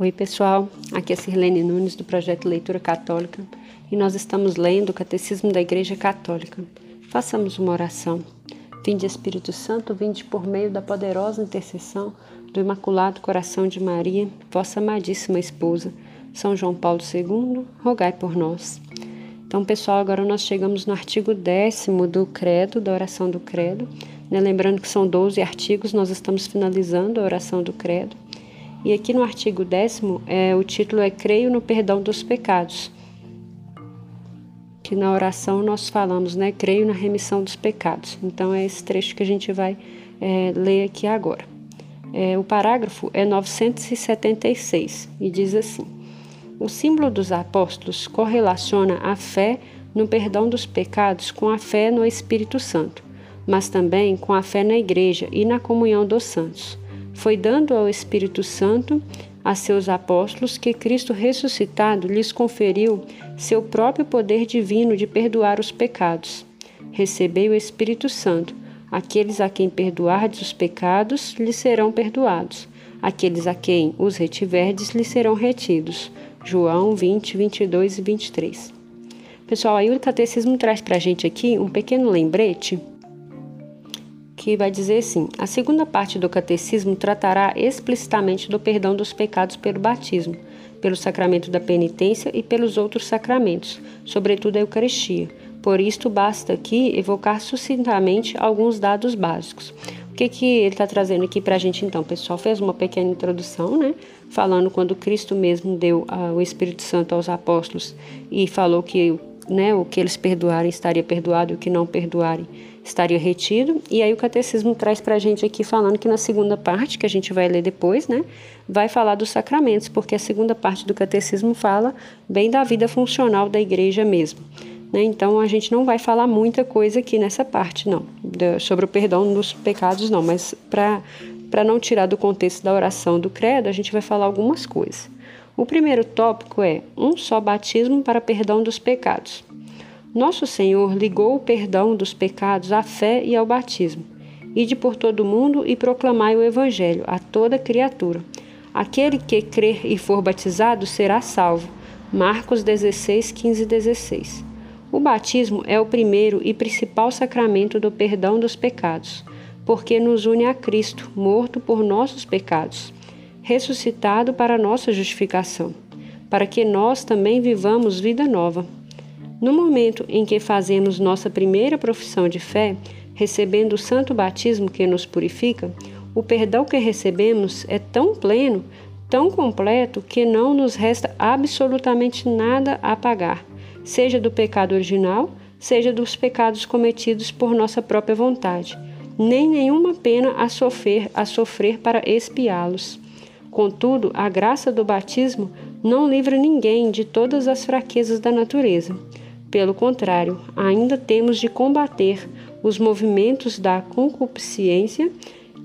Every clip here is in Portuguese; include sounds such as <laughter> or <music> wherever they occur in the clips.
Oi, pessoal. Aqui é Sirlene Nunes do projeto Leitura Católica e nós estamos lendo o Catecismo da Igreja Católica. Façamos uma oração. Vinde Espírito Santo, vinde por meio da poderosa intercessão do Imaculado Coração de Maria, vossa amadíssima esposa, São João Paulo II, rogai por nós. Então, pessoal, agora nós chegamos no artigo décimo do Credo, da oração do Credo. Né? Lembrando que são 12 artigos, nós estamos finalizando a oração do Credo. E aqui no artigo décimo, é, o título é Creio no Perdão dos Pecados. Que na oração nós falamos, né? Creio na remissão dos pecados. Então é esse trecho que a gente vai é, ler aqui agora. É, o parágrafo é 976 e diz assim: O símbolo dos apóstolos correlaciona a fé no perdão dos pecados com a fé no Espírito Santo, mas também com a fé na Igreja e na comunhão dos santos foi dando ao Espírito Santo a seus apóstolos que Cristo ressuscitado lhes conferiu seu próprio poder divino de perdoar os pecados. Recebei o Espírito Santo. Aqueles a quem perdoardes os pecados lhes serão perdoados. Aqueles a quem os retiverdes lhes serão retidos. João 20, 22 e 23. Pessoal, aí o catecismo traz para a gente aqui um pequeno lembrete que vai dizer assim: a segunda parte do catecismo tratará explicitamente do perdão dos pecados pelo batismo, pelo sacramento da penitência e pelos outros sacramentos, sobretudo a Eucaristia. Por isto, basta aqui evocar sucintamente alguns dados básicos. O que, que ele está trazendo aqui para a gente, então? O pessoal fez uma pequena introdução, né? Falando quando Cristo mesmo deu uh, o Espírito Santo aos apóstolos e falou que né, o que eles perdoarem estaria perdoado e o que não perdoarem estaria retido. E aí o catecismo traz para a gente aqui falando que na segunda parte, que a gente vai ler depois, né, vai falar dos sacramentos, porque a segunda parte do catecismo fala bem da vida funcional da igreja mesmo. Né? Então a gente não vai falar muita coisa aqui nessa parte, não, sobre o perdão dos pecados, não, mas para não tirar do contexto da oração do credo, a gente vai falar algumas coisas. O primeiro tópico é um só batismo para perdão dos pecados. Nosso Senhor ligou o perdão dos pecados à fé e ao batismo. Ide por todo o mundo e proclamai o Evangelho a toda criatura. Aquele que crer e for batizado será salvo. Marcos 16, 15 e 16. O batismo é o primeiro e principal sacramento do perdão dos pecados, porque nos une a Cristo, morto por nossos pecados, ressuscitado para nossa justificação, para que nós também vivamos vida nova. No momento em que fazemos nossa primeira profissão de fé, recebendo o santo batismo que nos purifica, o perdão que recebemos é tão pleno, tão completo, que não nos resta absolutamente nada a pagar, seja do pecado original, seja dos pecados cometidos por nossa própria vontade, nem nenhuma pena a sofrer, a sofrer para expiá-los. Contudo, a graça do batismo não livra ninguém de todas as fraquezas da natureza. Pelo contrário, ainda temos de combater os movimentos da concupiscência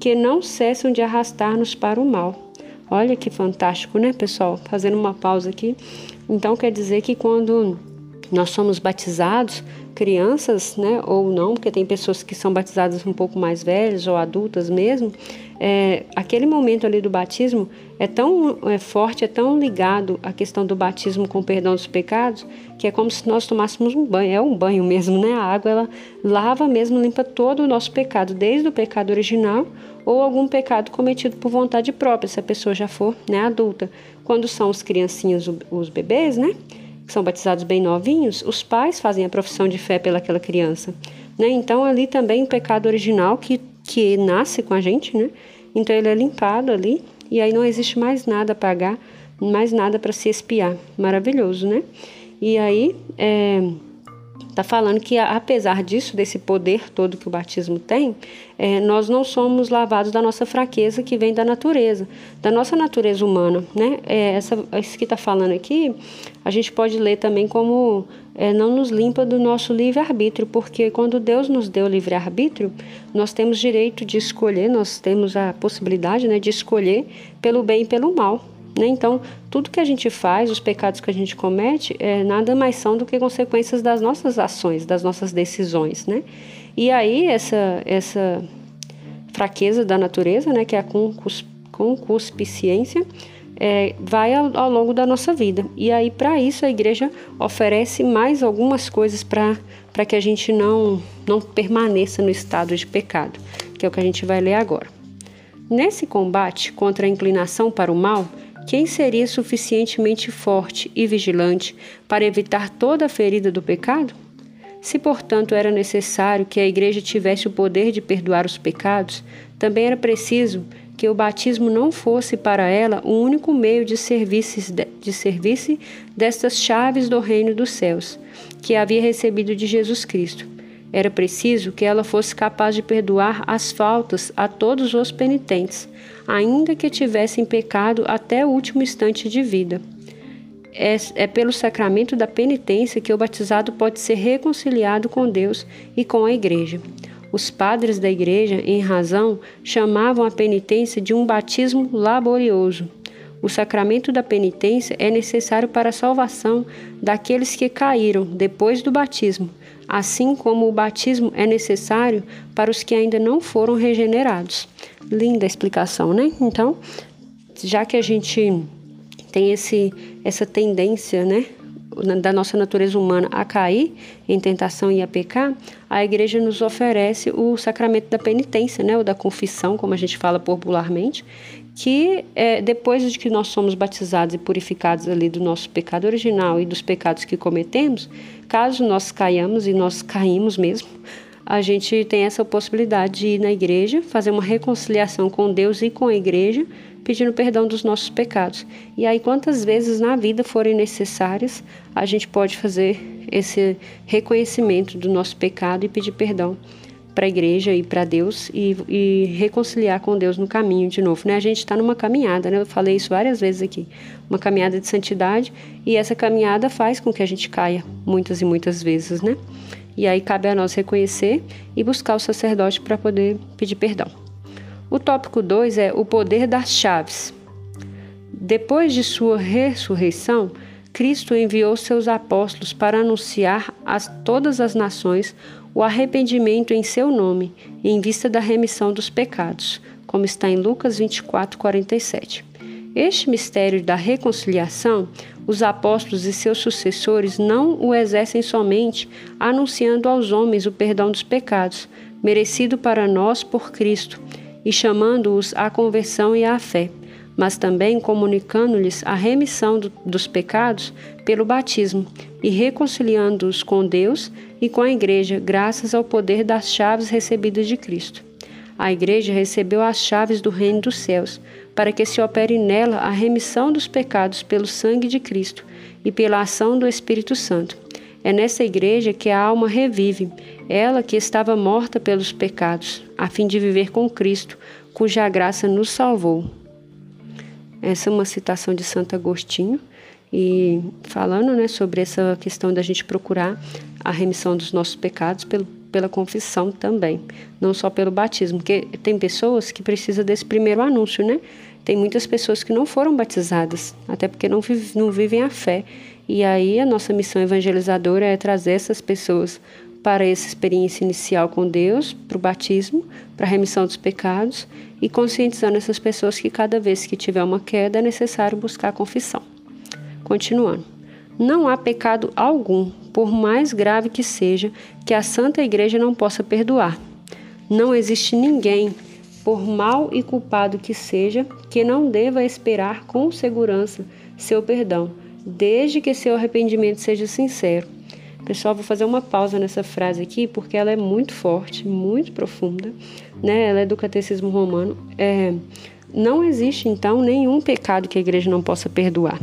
que não cessam de arrastar-nos para o mal. Olha que fantástico, né, pessoal? Fazendo uma pausa aqui. Então, quer dizer que quando nós somos batizados, crianças, né, ou não, porque tem pessoas que são batizadas um pouco mais velhas ou adultas mesmo, é, aquele momento ali do batismo é tão é, forte, é tão ligado à questão do batismo com o perdão dos pecados, que é como se nós tomássemos um banho, é um banho mesmo, né? A água ela lava mesmo, limpa todo o nosso pecado, desde o pecado original ou algum pecado cometido por vontade própria, se a pessoa já for né, adulta. Quando são os criancinhos, os bebês, né? São batizados bem novinhos, os pais fazem a profissão de fé pelaquela criança. Né? Então, ali também o pecado original que, que nasce com a gente, né? Então, ele é limpado ali e aí não existe mais nada a pagar, mais nada para se espiar. Maravilhoso, né? E aí, é, Está falando que, apesar disso, desse poder todo que o batismo tem, é, nós não somos lavados da nossa fraqueza que vem da natureza, da nossa natureza humana. Né? É, essa, isso que está falando aqui, a gente pode ler também como é, não nos limpa do nosso livre-arbítrio, porque quando Deus nos deu livre-arbítrio, nós temos direito de escolher, nós temos a possibilidade né, de escolher pelo bem e pelo mal. Né? Então, tudo que a gente faz, os pecados que a gente comete, é, nada mais são do que consequências das nossas ações, das nossas decisões. Né? E aí essa, essa fraqueza da natureza, né, que é a concupiscência, é, vai ao, ao, longo da nossa vida. E aí, para isso, a igreja oferece mais algumas coisas para que a gente não, não permaneça no estado de pecado, que é o que a gente vai ler agora. Nesse combate contra a inclinação para o mal, quem seria suficientemente forte e vigilante para evitar toda a ferida do pecado? Se, portanto, era necessário que a igreja tivesse o poder de perdoar os pecados, também era preciso que o batismo não fosse para ela o único meio de serviço de serviço destas chaves do reino dos céus, que havia recebido de Jesus Cristo. Era preciso que ela fosse capaz de perdoar as faltas a todos os penitentes, ainda que tivessem pecado até o último instante de vida. É, é, pelo sacramento da penitência que o batizado pode ser reconciliado com Deus e com a Igreja. Os padres da igreja, em razão, chamavam a penitência de um batismo laborioso. O sacramento da penitência é necessário para a salvação daqueles que caíram depois do batismo, assim como o batismo é necessário para os que ainda não foram regenerados. Linda explicação, né? Então, já que a gente tem esse, essa tendência, né, da nossa natureza humana a cair em tentação e a pecar, a igreja nos oferece o sacramento da penitência, né, ou da confissão, como a gente fala popularmente, que é, depois de que nós somos batizados e purificados ali do nosso pecado original e dos pecados que cometemos, caso nós caiamos e nós caímos mesmo, a gente tem essa possibilidade de ir na igreja, fazer uma reconciliação com Deus e com a igreja, pedindo perdão dos nossos pecados. E aí, quantas vezes na vida forem necessárias, a gente pode fazer esse reconhecimento do nosso pecado e pedir perdão para a igreja e para Deus e, e, reconciliar com Deus no caminho de novo, né? A gente está numa caminhada, né? Eu falei isso várias vezes aqui, uma caminhada de santidade e essa caminhada faz com que a gente caia muitas e muitas vezes, né? E aí cabe a nós reconhecer e buscar o sacerdote para poder pedir perdão. O tópico 2 é o poder das chaves. Depois de sua ressurreição, Cristo enviou seus apóstolos para anunciar a todas as nações o arrependimento em seu nome, em vista da remissão dos pecados, como está em Lucas 24, 47. Este mistério da reconciliação, os apóstolos e seus sucessores não o exercem somente anunciando aos homens o perdão dos pecados, merecido para nós por Cristo, e chamando-os à conversão e à fé, mas também comunicando-lhes a remissão do, dos pecados pelo batismo e reconciliando-os com Deus e com a Igreja, graças ao poder das chaves recebidas de Cristo. A Igreja recebeu as chaves do reino dos céus, para que se opere nela a remissão dos pecados pelo sangue de Cristo e pela ação do Espírito Santo. É nessa igreja que a alma revive, ela que estava morta pelos pecados, a fim de viver com Cristo, cuja graça nos salvou. Essa é uma citação de Santo Agostinho e falando né, sobre essa questão da gente procurar a remissão dos nossos pecados pelo, pela confissão também, não só pelo batismo, porque tem pessoas que precisam desse primeiro anúncio, né? Tem muitas pessoas que não foram batizadas, até porque não, vive, não vivem a fé. E aí a nossa missão evangelizadora é trazer essas pessoas para essa experiência inicial com Deus, para o batismo, para a remissão dos pecados e conscientizando essas pessoas que cada vez que tiver uma queda é necessário buscar confissão. Continuando. Não há pecado algum, por mais grave que seja, que a Santa Igreja não possa perdoar. Não existe ninguém, por mal e culpado que seja, que não deva esperar com segurança seu perdão desde que seu arrependimento seja sincero. Pessoal, vou fazer uma pausa nessa frase aqui porque ela é muito forte, muito profunda, né? Ela é do catecismo romano. É, não existe então nenhum pecado que a igreja não possa perdoar.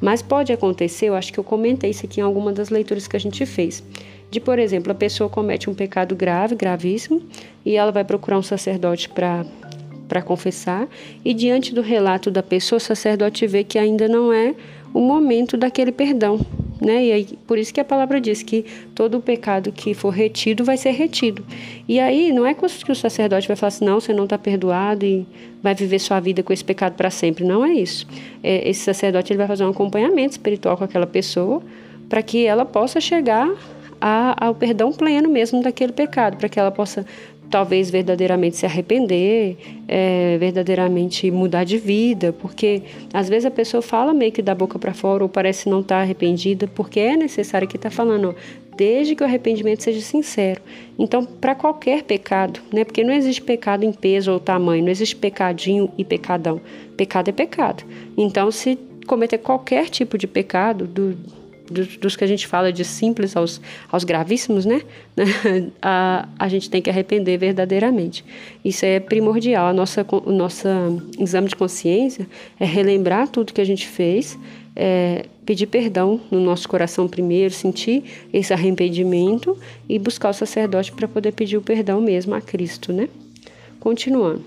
Mas pode acontecer, eu acho que eu comentei isso aqui em alguma das leituras que a gente fez, de por exemplo, a pessoa comete um pecado grave, gravíssimo, e ela vai procurar um sacerdote para para confessar, e diante do relato da pessoa, o sacerdote vê que ainda não é o momento daquele perdão. Né? E aí, por isso que a palavra diz que todo o pecado que for retido vai ser retido. E aí não é que o sacerdote vai falar assim, não, você não está perdoado e vai viver sua vida com esse pecado para sempre. Não é isso. É, esse sacerdote ele vai fazer um acompanhamento espiritual com aquela pessoa para que ela possa chegar a, ao perdão pleno mesmo daquele pecado, para que ela possa talvez verdadeiramente se arrepender, é, verdadeiramente mudar de vida, porque às vezes a pessoa fala meio que da boca para fora ou parece não estar tá arrependida, porque é necessário que está falando, ó, desde que o arrependimento seja sincero. Então, para qualquer pecado, né? Porque não existe pecado em peso ou tamanho, não existe pecadinho e pecadão. Pecado é pecado. Então, se cometer qualquer tipo de pecado, do, dos, dos, que a gente fala de simples aos, aos gravíssimos, né? <laughs> a, a gente tem que arrepender verdadeiramente. Isso é primordial. A nossa, o nosso exame de consciência é relembrar tudo que a gente fez, é, pedir perdão no nosso coração primeiro, sentir esse arrependimento e buscar o sacerdote para poder pedir o perdão mesmo a Cristo, né? Continuando.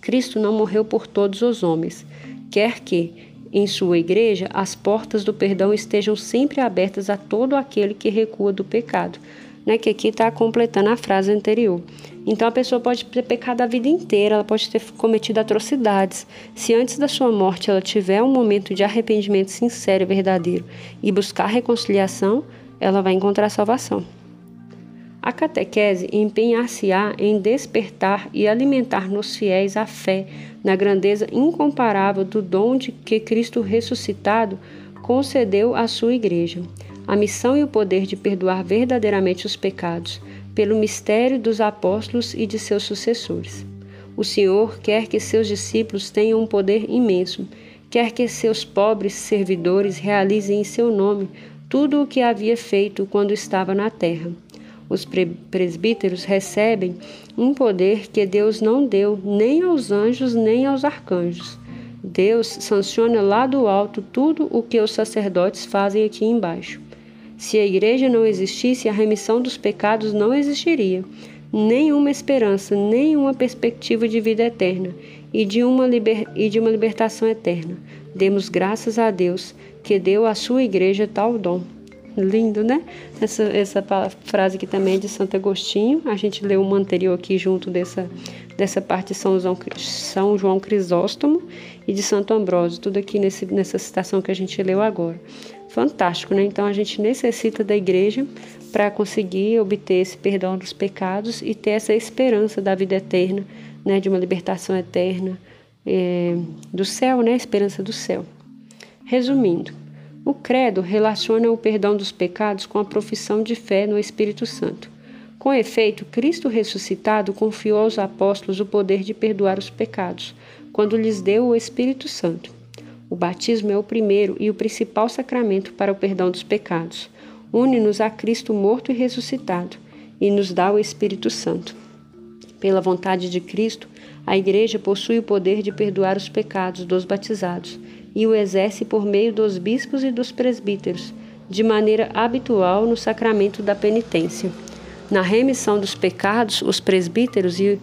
Cristo não morreu por todos os homens, quer que em sua igreja, as portas do perdão estejam sempre abertas a todo aquele que recua do pecado. Né, que aqui está completando a frase anterior. Então a pessoa pode ter pecado a vida inteira, ela pode ter cometido atrocidades. Se antes da sua morte ela tiver um momento de arrependimento sincero e verdadeiro e buscar reconciliação, ela vai encontrar salvação. A catequese empenhar-se-á em despertar e alimentar nos fiéis a fé na grandeza incomparável do dom de que Cristo ressuscitado concedeu à sua Igreja, a missão e o poder de perdoar verdadeiramente os pecados, pelo mistério dos apóstolos e de seus sucessores. O Senhor quer que seus discípulos tenham um poder imenso, quer que seus pobres servidores realizem em seu nome tudo o que havia feito quando estava na terra os presbíteros recebem um poder que Deus não deu nem aos anjos nem aos arcanjos. Deus sanciona lá do alto tudo o que os sacerdotes fazem aqui embaixo. Se a igreja não existisse, a remissão dos pecados não existiria, nenhuma esperança, nenhuma perspectiva de vida eterna e de uma, liber... e de uma libertação eterna. Demos graças a Deus que deu à sua igreja tal dom. Lindo, né? Essa, essa frase aqui também é de Santo Agostinho. A gente leu uma anterior aqui junto dessa, dessa parte de São João, São João Crisóstomo e de Santo Ambrósio. Tudo aqui nesse, nessa citação que a gente leu agora. Fantástico, né? Então a gente necessita da igreja para conseguir obter esse perdão dos pecados e ter essa esperança da vida eterna, né? De uma libertação eterna é, do céu, né? A esperança do céu. Resumindo, o credo relaciona o perdão dos pecados com a profissão de fé no Espírito Santo. Com efeito, Cristo ressuscitado confiou aos apóstolos o poder de perdoar os pecados, quando lhes deu o Espírito Santo. O batismo é o primeiro e o principal sacramento para o perdão dos pecados. Une-nos a Cristo morto e ressuscitado e nos dá o Espírito Santo. Pela vontade de Cristo, a Igreja possui o poder de perdoar os pecados dos batizados e o exerce por meio dos bispos e dos presbíteros, de maneira habitual no sacramento da penitência. Na remissão dos pecados, os presbíteros e,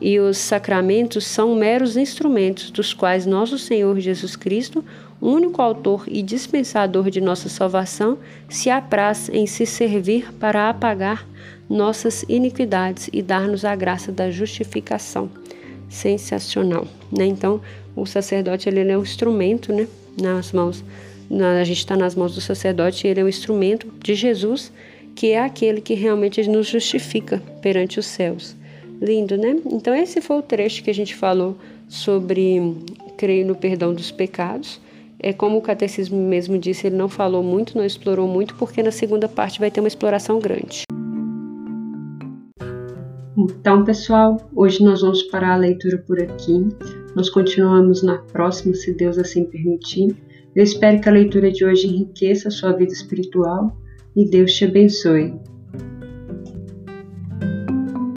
e os sacramentos são meros instrumentos dos quais nosso Senhor Jesus Cristo, único autor e dispensador de nossa salvação, se apraz em se servir para apagar nossas iniquidades e dar-nos a graça da justificação. Sensacional, né? Então, o sacerdote ele é um instrumento, né, nas mãos. Na, a gente está nas mãos do sacerdote, ele é um instrumento de Jesus, que é aquele que realmente nos justifica perante os céus. Lindo, né? Então esse foi o trecho que a gente falou sobre crer no perdão dos pecados. É como o catecismo mesmo disse, ele não falou muito, não explorou muito, porque na segunda parte vai ter uma exploração grande. Então, pessoal, hoje nós vamos parar a leitura por aqui. Nós continuamos na próxima, se Deus assim permitir. Eu espero que a leitura de hoje enriqueça a sua vida espiritual e Deus te abençoe.